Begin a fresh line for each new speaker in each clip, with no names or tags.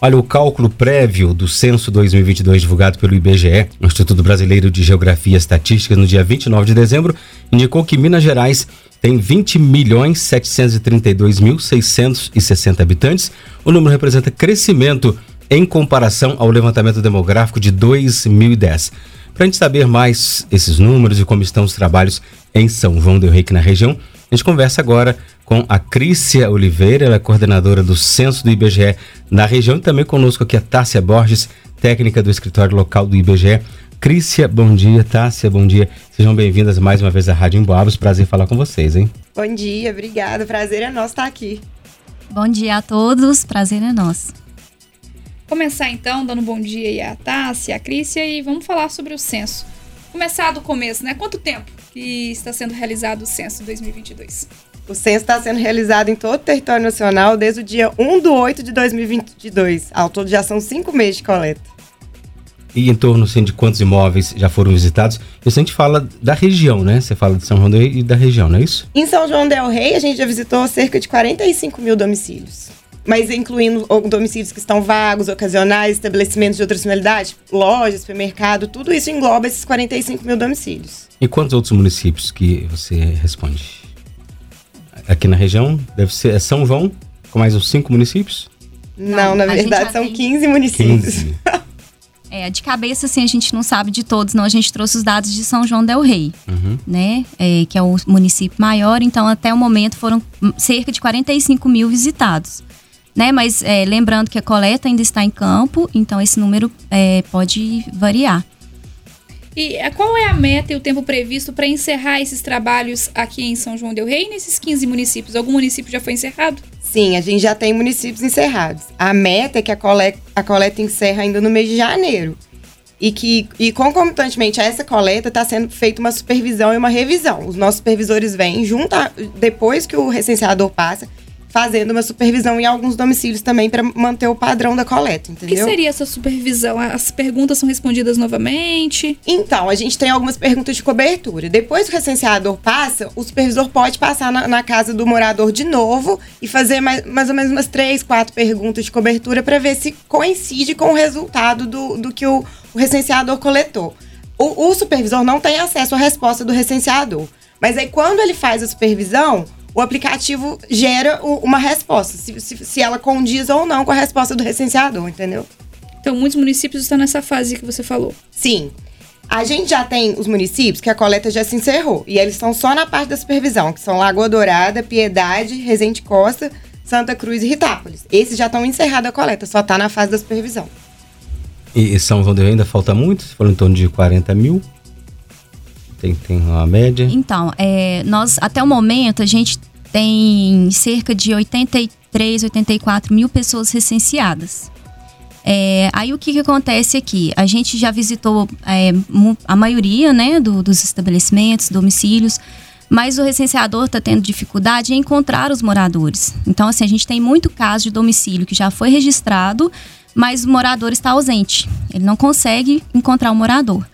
Olha, o cálculo prévio do censo 2022 divulgado pelo IBGE, Instituto Brasileiro de Geografia e Estatística, no dia 29 de dezembro, indicou que Minas Gerais tem 20 milhões 732 mil 660 habitantes. O número representa crescimento em comparação ao levantamento demográfico de 2010. Para a gente saber mais esses números e como estão os trabalhos em São João del Rei, na região, a gente conversa agora com a Crícia Oliveira, ela é coordenadora do Censo do IBGE na região, e também conosco aqui a Tássia Borges, técnica do escritório local do IBGE. Crícia, bom dia. Tássia, bom dia. Sejam bem-vindas mais uma vez à Rádio Emboabas. Prazer falar com vocês, hein?
Bom dia, obrigada. Prazer é nosso estar aqui.
Bom dia a todos, prazer é nosso.
Começar então dando bom dia aí a Tássia, a Crícia e vamos falar sobre o censo. Começar do começo, né? Quanto tempo que está sendo realizado o censo 2022?
O censo está sendo realizado em todo o território nacional desde o dia 1 de 8 de 2022. Ao todo já são cinco meses de coleta.
E em torno assim, de quantos imóveis já foram visitados? Isso a gente fala da região, né? Você fala de São João del Rei e da região, não é isso?
Em São João del Rei, a gente já visitou cerca de 45 mil domicílios mas incluindo domicílios que estão vagos, ocasionais, estabelecimentos de outra finalidade, lojas, supermercado, tudo isso engloba esses 45 mil domicílios.
E quantos outros municípios que você responde? Aqui na região, deve ser é São João, com mais uns cinco municípios?
Não, na verdade são 15 municípios. 15.
É, de cabeça, assim, a gente não sabe de todos, não. A gente trouxe os dados de São João del Rei, uhum. né? É, que é o município maior. Então, até o momento, foram cerca de 45 mil visitados né? Mas é, lembrando que a coleta ainda está em campo, então esse número é, pode variar.
E é, qual é a meta e o tempo previsto para encerrar esses trabalhos aqui em São João del Rei, nesses 15 municípios? Algum município já foi encerrado?
Sim, a gente já tem municípios encerrados. A meta é que a coleta, a coleta encerra ainda no mês de janeiro. E que, e concomitantemente a essa coleta, está sendo feita uma supervisão e uma revisão. Os nossos supervisores vêm junto, a, depois que o recenseador passa, fazendo uma supervisão em alguns domicílios também para manter o padrão da coleta, entendeu?
O que seria essa supervisão? As perguntas são respondidas novamente?
Então, a gente tem algumas perguntas de cobertura. Depois que o recenseador passa, o supervisor pode passar na, na casa do morador de novo e fazer mais, mais ou menos umas três, quatro perguntas de cobertura para ver se coincide com o resultado do, do que o, o recenseador coletou. O, o supervisor não tem acesso à resposta do recenseador. Mas aí, quando ele faz a supervisão, o aplicativo gera uma resposta, se, se, se, ela condiz ou não com a resposta do recenseador, entendeu?
Então, muitos municípios estão nessa fase que você falou.
Sim. A gente já tem os municípios que a coleta já se encerrou. E eles estão só na parte da supervisão, que são Lagoa Dourada, Piedade, Resende Costa, Santa Cruz e Ritápolis. Esses já estão encerrados a coleta, só está na fase da supervisão.
E São João de ainda falta muito? Você falou em torno de 40 mil? Tem, tem uma média?
Então, é, nós, até o momento, a gente tem cerca de 83, 84 mil pessoas recenseadas. É, aí o que, que acontece aqui? A gente já visitou é, a maioria né, do, dos estabelecimentos, domicílios, mas o recenseador está tendo dificuldade em encontrar os moradores. Então, assim, a gente tem muito caso de domicílio que já foi registrado, mas o morador está ausente. Ele não consegue encontrar o morador.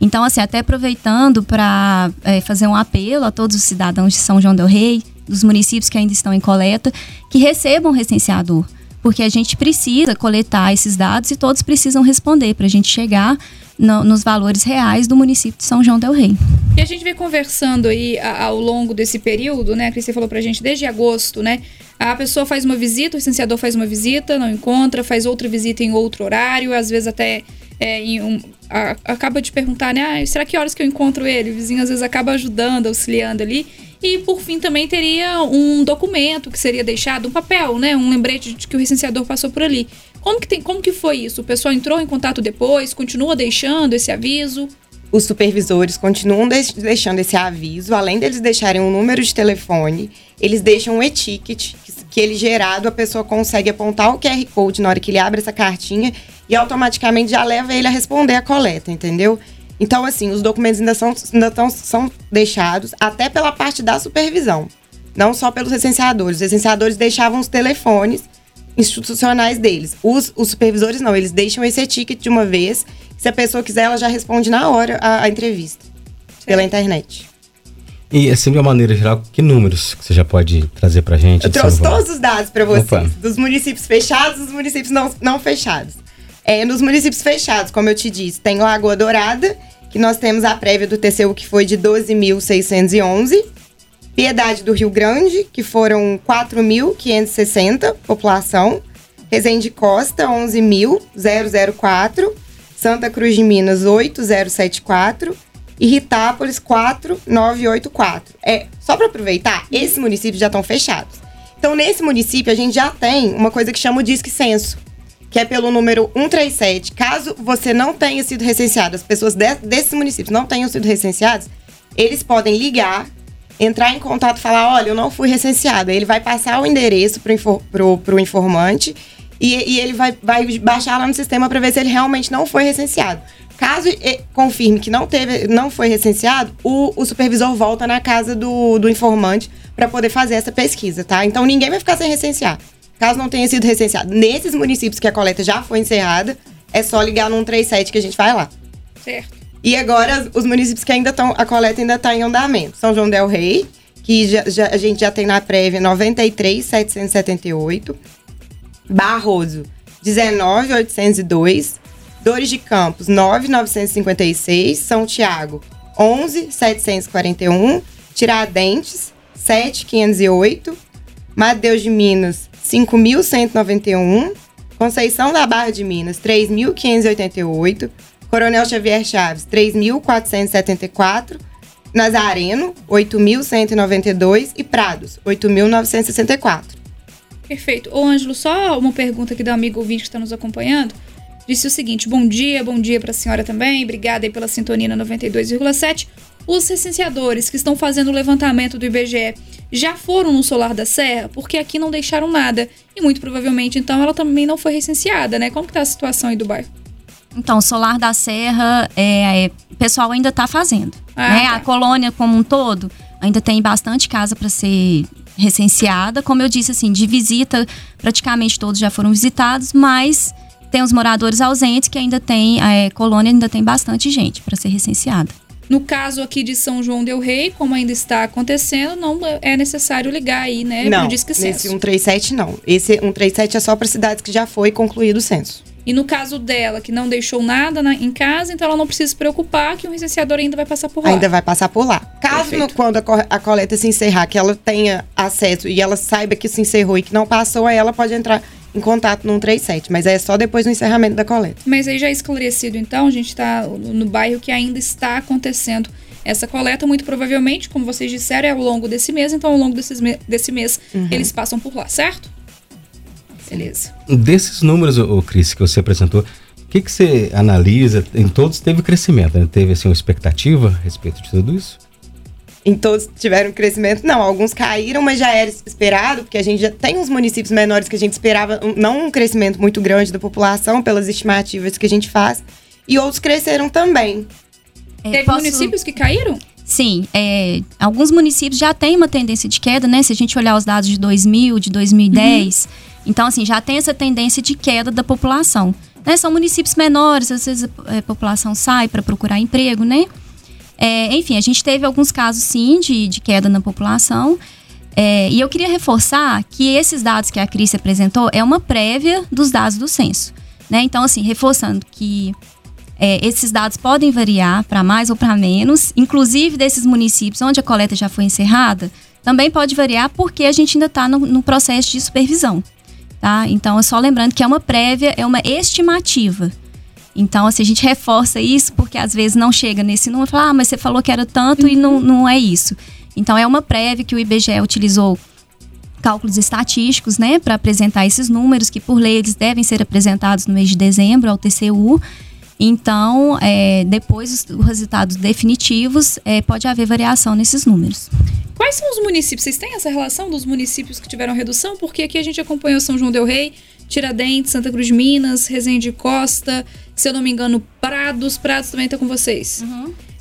Então, assim, até aproveitando para é, fazer um apelo a todos os cidadãos de São João del Rei, dos municípios que ainda estão em coleta, que recebam recenseador. Porque a gente precisa coletar esses dados e todos precisam responder para a gente chegar no, nos valores reais do município de São João del Rei.
E a gente vem conversando aí ao longo desse período, né? A Cris falou para a gente desde agosto, né? A pessoa faz uma visita, o licenciador faz uma visita, não encontra, faz outra visita em outro horário, às vezes até é, um, a, acaba de perguntar, né? Ah, será que horas que eu encontro ele? O vizinho às vezes acaba ajudando, auxiliando ali. E por fim também teria um documento que seria deixado, um papel, né? Um lembrete de que o recenseador passou por ali. Como que, tem, como que foi isso? O pessoal entrou em contato depois, continua deixando esse aviso?
Os supervisores continuam deixando esse aviso, além deles deixarem um número de telefone, eles deixam um etiquete que, que ele gerado, a pessoa consegue apontar o QR Code na hora que ele abre essa cartinha e automaticamente já leva ele a responder a coleta, entendeu? Então, assim, os documentos ainda são, ainda tão, são deixados até pela parte da supervisão, não só pelos recenseadores. Os recenseadores deixavam os telefones institucionais deles. Os, os supervisores não, eles deixam esse ticket de uma vez se a pessoa quiser, ela já responde na hora a, a entrevista. Pela internet.
E assim, de uma maneira geral, que números que você já pode trazer pra gente?
Eu
de
trouxe todos os dados para vocês,
Opa.
dos municípios fechados e dos municípios não, não fechados. É, nos municípios fechados, como eu te disse, tem Lagoa Dourada, que nós temos a prévia do TCU que foi de 12.611. Piedade do Rio Grande, que foram 4.560 população. Resende Costa, 11.004. Santa Cruz de Minas, 8.074. E Ritápolis, 4.984. É, só para aproveitar, esses municípios já estão fechados. Então, nesse município, a gente já tem uma coisa que chama o Disque Censo, que é pelo número 137. Caso você não tenha sido recenseado, as pessoas de- desses municípios não tenham sido recenseados, eles podem ligar, entrar em contato falar: olha, eu não fui recenseado. Ele vai passar o endereço pro, pro informante e, e ele vai, vai baixar lá no sistema para ver se ele realmente não foi recenseado. Caso confirme que não teve, não foi recenseado, o, o supervisor volta na casa do, do informante para poder fazer essa pesquisa, tá? Então ninguém vai ficar sem recensear. Caso não tenha sido recenseado, nesses municípios que a coleta já foi encerrada, é só ligar no 137 que a gente vai lá.
Certo.
E agora, os municípios que ainda estão, a coleta ainda está em andamento. São João del Rei, que já, já- a gente já tem na prévia 93,778. Barroso, 19,802. Dores de Campos, 9,956. São Tiago, 11,741. Tiradentes, 7,508. Mateus de Minas, 5.191. Conceição da Barra de Minas, 3.588. Coronel Xavier Chaves, 3.474. Nazareno, 8.192. E Prados, 8.964.
Perfeito. Ô, Ângelo, só uma pergunta aqui do amigo ouvinte que está nos acompanhando. Disse o seguinte: bom dia, bom dia para a senhora também. Obrigada aí pela sintonia na 92,7. Os recenseadores que estão fazendo o levantamento do IBGE já foram no Solar da Serra? Porque aqui não deixaram nada. E muito provavelmente, então, ela também não foi recenseada, né? Como que tá a situação aí do bairro?
Então, Solar da Serra, é, é, o pessoal ainda está fazendo.
Ah,
né?
tá.
A colônia como um todo ainda tem bastante casa para ser recenseada. Como eu disse, assim, de visita, praticamente todos já foram visitados, mas tem os moradores ausentes que ainda tem, a é, colônia ainda tem bastante gente para ser recenseada.
No caso aqui de São João del Rei, como ainda está acontecendo, não é necessário ligar aí, né?
não,
pro Disque
nesse
Censo.
137 não. Esse 137 é só para cidades que já foi concluído o censo.
E no caso dela, que não deixou nada na- em casa, então ela não precisa se preocupar que o recenseador ainda vai passar por lá.
Ainda vai passar por lá. Caso no- quando a, a coleta se encerrar, que ela tenha acesso e ela saiba que se encerrou e que não passou, aí ela pode entrar em contato no 137, mas é só depois do encerramento da coleta.
Mas aí já esclarecido, então, a gente está no bairro que ainda está acontecendo essa coleta. Muito provavelmente, como vocês disseram, é ao longo desse mês, então ao longo desses me- desse mês
Uhum.
eles passam por lá, certo? Beleza.
Desses números, ô, Cris, que você apresentou, o que, que você analisa? Em todos teve crescimento, né? Teve assim, uma expectativa a respeito de tudo isso?
Em todos tiveram crescimento? Não, alguns caíram, mas já era esperado, porque a gente já tem uns municípios menores que a gente esperava, um- não um crescimento muito grande da população, pelas estimativas que a gente faz, e outros cresceram também.
É,
Teve
posso-
municípios que caíram?
Sim, é, alguns municípios já têm uma tendência de queda, né? Se a gente olhar os dados de 2000, de 2010, então assim, já tem essa tendência de queda da população. Né? São municípios menores, às vezes a, a população sai para procurar emprego, né? É, enfim, a gente teve alguns casos sim de, de queda na população. É, e eu queria reforçar que esses dados que a Cris apresentou é uma prévia dos dados do censo. Né? Então, assim, reforçando que é, esses dados podem variar para mais ou para menos, inclusive desses municípios onde a coleta já foi encerrada, também pode variar porque a gente ainda está no, no processo de supervisão. Tá? Então, é só lembrando que é uma prévia, é uma estimativa. Então, assim, a gente reforça isso porque às vezes não chega nesse número e fala, ah, mas você falou que era tanto e não, não é isso. Então, é uma prévia que o IBGE utilizou cálculos estatísticos, né, para apresentar esses números que por lei eles devem ser apresentados no mês de dezembro ao TCU. Então, é, depois os, os resultados definitivos, é, pode haver variação nesses números.
Quais são os municípios? Vocês têm essa relação dos municípios que tiveram redução? Porque aqui a gente acompanhou São João del Rei, Tiradentes, Santa Cruz de Minas, Resende Costa, se eu não me engano, Prados. Prados também está com vocês.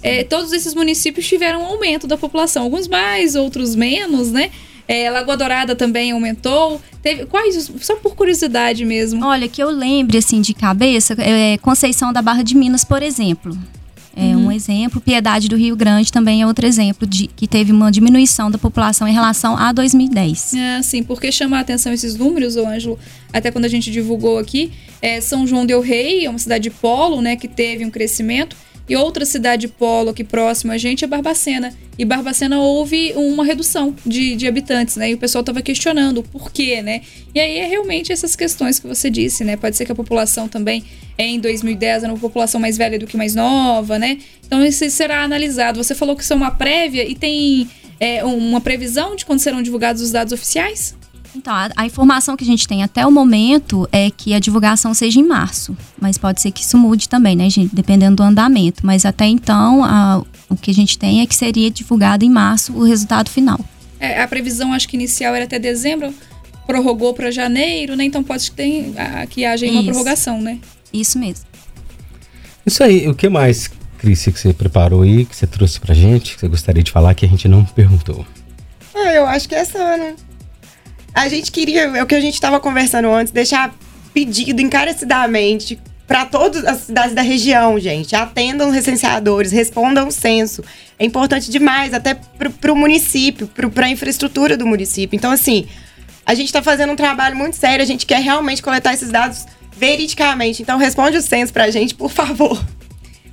É, todos esses municípios tiveram um aumento da população, alguns mais, outros menos, né? É, Lagoa Dourada também aumentou. Teve quais? Só por curiosidade mesmo.
Olha, que eu lembre, assim, de cabeça, é, Conceição da Barra de Minas, por exemplo. É uhum. um exemplo. Piedade do Rio Grande também é outro exemplo de que teve uma diminuição da população em relação a 2010.
É, sim, porque chama a atenção esses números, o Ângelo, até quando a gente divulgou aqui, é, São João del Rei é uma cidade polo, né, que teve um crescimento e outra cidade polo aqui próximo a gente é Barbacena. E Barbacena houve uma redução de, de habitantes, né? E o pessoal estava questionando o porquê, né? E aí é realmente essas questões que você disse, né? Pode ser que a população também, em 2010, era uma população mais velha do que mais nova, né? Então isso será analisado. Você falou que isso é uma prévia e tem é, uma previsão de quando serão divulgados os dados oficiais?
Então, a, a, informação que a gente tem até o momento é que a divulgação seja em março. Mas pode ser que isso mude também, né, gente? Dependendo do andamento. Mas até então, a, o que a gente tem é que seria divulgado em março o resultado final.
É, a previsão, acho que inicial era até dezembro, prorrogou para janeiro, né? Então pode ter, a, que haja uma prorrogação, né?
Isso mesmo.
Isso aí, o que mais, Cris, que você preparou aí, que você trouxe pra gente, que você gostaria de falar que a gente não perguntou?
Ah, eu acho que é só, né? A gente queria, é o que a gente estava conversando antes, deixar pedido encarecidamente para todas as cidades da região, gente. Atendam recenseadores, respondam o censo. É importante demais, até para o município, para a infraestrutura do município. Então, assim, a gente está fazendo um trabalho muito sério, a gente quer realmente coletar esses dados veridicamente. Então, responde o censo para a gente, por favor.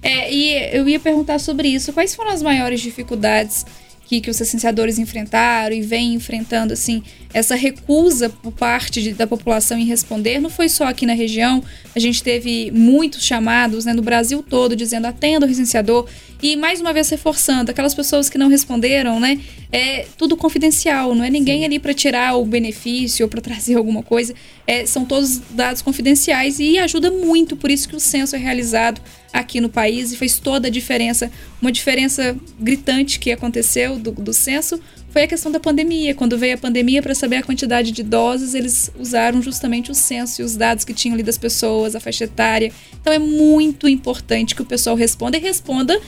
É, e eu ia perguntar sobre isso. Quais foram as maiores dificuldades que, que os licenciadores enfrentaram e vêm enfrentando, assim, essa recusa por parte de, da população em responder. Não foi só aqui na região, a gente teve muitos chamados né, no Brasil todo dizendo atenda o licenciador. E mais uma vez reforçando, aquelas pessoas que não responderam, né? É tudo confidencial, não é ninguém Sim. ali para tirar o benefício ou para trazer alguma coisa. É, são todos dados confidenciais e ajuda muito, por isso que o censo é realizado aqui no país e fez toda a diferença. Uma diferença gritante que aconteceu do, do censo foi a questão da pandemia. Quando veio a pandemia, para saber a quantidade de doses, eles usaram justamente o censo e os dados que tinham ali das pessoas, a faixa etária. Então é muito importante que o pessoal responda e responda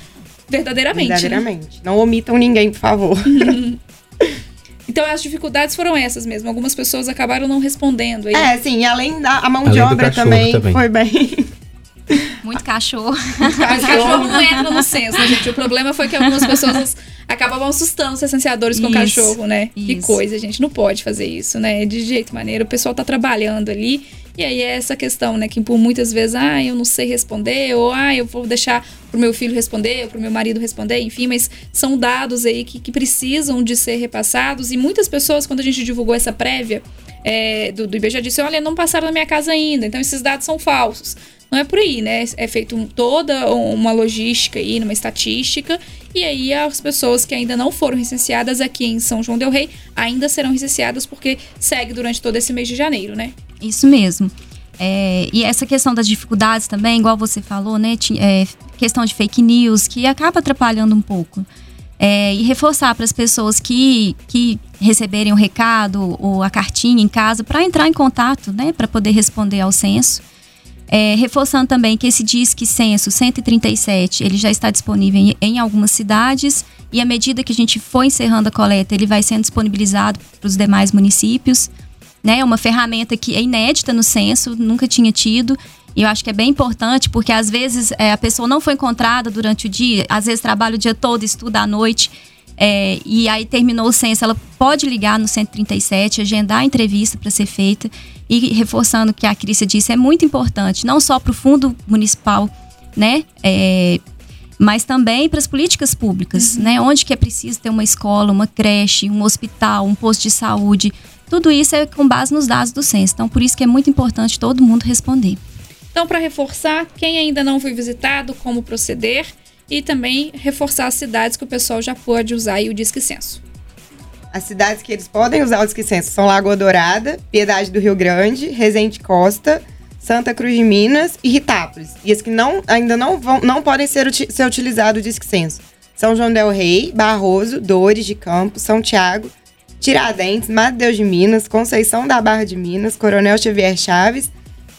verdadeiramente.
Verdadeiramente. Né? Não omitam ninguém, por favor.
Então as dificuldades foram essas mesmo. Algumas pessoas acabaram não respondendo. Aí.
É, sim. Além da a mão além de obra também, também, foi bem.
Muito cachorro.
Mas cachorro não entra no senso, né, gente? O problema foi que algumas pessoas acabavam assustando os licenciadores com isso, cachorro, né? Isso. Que coisa, gente. Não pode fazer isso, né? De jeito maneira. O pessoal tá trabalhando ali. E aí é essa questão, né? Que por muitas vezes, ah, eu não sei responder, ou ah, eu vou deixar pro meu filho responder, ou pro meu marido responder, enfim, mas são dados aí que, que precisam de ser repassados. E muitas pessoas, quando a gente divulgou essa prévia é, do, do IBGE, disse: olha, não passaram na minha casa ainda, então esses dados são falsos. Não é por aí, né? É feito toda uma logística aí, numa estatística, e aí as pessoas que ainda não foram recenseadas aqui em São João del Rei ainda serão recenseadas porque segue durante todo esse mês de janeiro, né?
Isso mesmo. É, e essa questão das dificuldades também, igual você falou, né? É, questão de fake news, que acaba atrapalhando um pouco. É, e reforçar para as pessoas que, que receberem o recado ou a cartinha em casa para entrar em contato, né? Para poder responder ao censo. É, reforçando também que esse Disque Censo 137, ele já está disponível em, em, algumas cidades e à medida que a gente for encerrando a coleta, ele vai sendo disponibilizado para os demais municípios. Né? É uma ferramenta que é inédita no censo, nunca tinha tido. E eu acho que é bem importante, porque às vezes é, a pessoa não foi encontrada durante o dia, às vezes trabalha o dia todo, estuda à noite. É, e aí terminou o censo, ela pode ligar no 137, agendar a entrevista para ser feita. E reforçando o que a Crícia disse, é muito importante, não só para o fundo municipal, né? É, mas também para as políticas públicas, uhum. né? Onde que é preciso ter uma escola, uma creche, um hospital, um posto de saúde. Tudo isso é com base nos dados do censo. Então, por isso que é muito importante todo mundo responder.
Então, para reforçar, quem ainda não foi visitado, como proceder e também reforçar as cidades que o pessoal já pode usar o Disque Censo.
As cidades que eles podem usar o Disque Censo são Lagoa Dourada, Piedade do Rio Grande, Resende Costa, Santa Cruz de Minas e Ritápolis. E as que não, ainda não, vão, não podem ser, ser utilizado o Disque Censo são João del Rei, Barroso, Dores de Campos, São Tiago, Tiradentes, Mato Deus de Minas, Conceição da Barra de Minas, Coronel Xavier Chaves,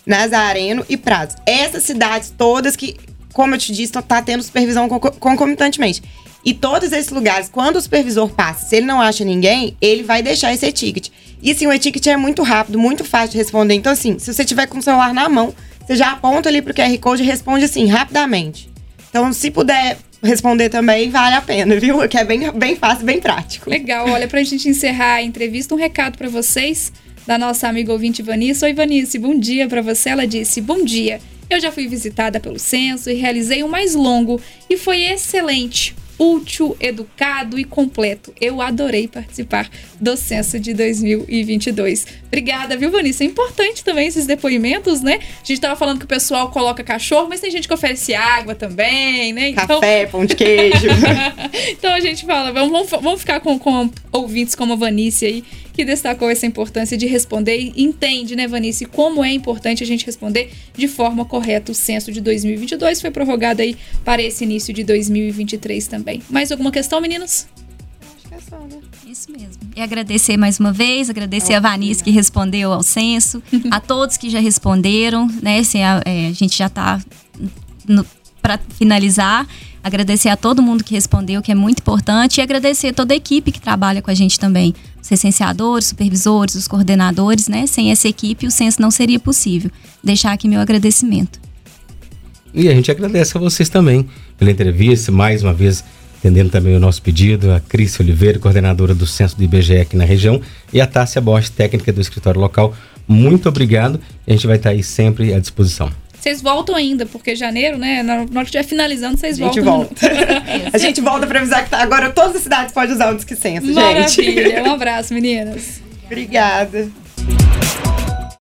Nazareno e Prados. Essas cidades todas que, como eu te disse, tá tendo supervisão concomitantemente. E todos esses lugares, quando o supervisor passa, se ele não acha ninguém, ele vai deixar esse ticket. E assim, o ticket é muito rápido, muito fácil de responder. Então, assim, se você tiver com o celular na mão, você já aponta ali pro QR Code e responde assim, rapidamente. Então, se puder responder também, vale a pena, viu? Que é bem, bem fácil, bem prático.
Legal. Olha, pra gente encerrar a entrevista, um recado para vocês da nossa amiga ouvinte Vanice. Oi, Vanice, bom dia para você. Ela disse: Bom dia. Eu já fui visitada pelo censo e realizei o um mais longo e foi excelente útil, educado e completo. Eu adorei participar do censo de 2022. Obrigada, viu, Vanessa? É importante também esses depoimentos, né? A gente tava falando que o pessoal coloca cachorro, mas tem gente que oferece água também, né?
Então... Café, pão de queijo.
então a gente fala, vamos, vamos ficar com, com ouvintes como a Vanice aí, que destacou essa importância de responder e entende, né, Vanice, como é importante a gente responder de forma correta o censo de 2022. Foi prorrogado aí para esse início de 2023 também. Mais alguma questão, meninos?
Acho que é só, né? Isso mesmo. E agradecer mais uma vez, agradecer a Vanice que respondeu ao censo, a todos que já responderam, né? Se a, é, a gente já está para finalizar. Agradecer a todo mundo que respondeu, que é muito importante, e agradecer toda a equipe que trabalha com a gente também. Os licenciadores, supervisores, os coordenadores, né? Sem essa equipe, o censo não seria possível. Deixar aqui meu agradecimento.
E a gente agradece a vocês também pela entrevista, mais uma vez atendendo também o nosso pedido, a Cris Oliveira, coordenadora do Censo do IBGE aqui na região, e a Tássia Bosch, técnica do escritório local. Muito obrigado. A gente vai estar aí sempre à disposição.
Vocês voltam ainda, porque janeiro, né? Na hora que estiver finalizando, vocês voltam.
Volta. a gente volta para avisar que tá, agora todas as cidades podem usar o Disque Censo, gente.
Maravilha. Um abraço, meninas.
Obrigada.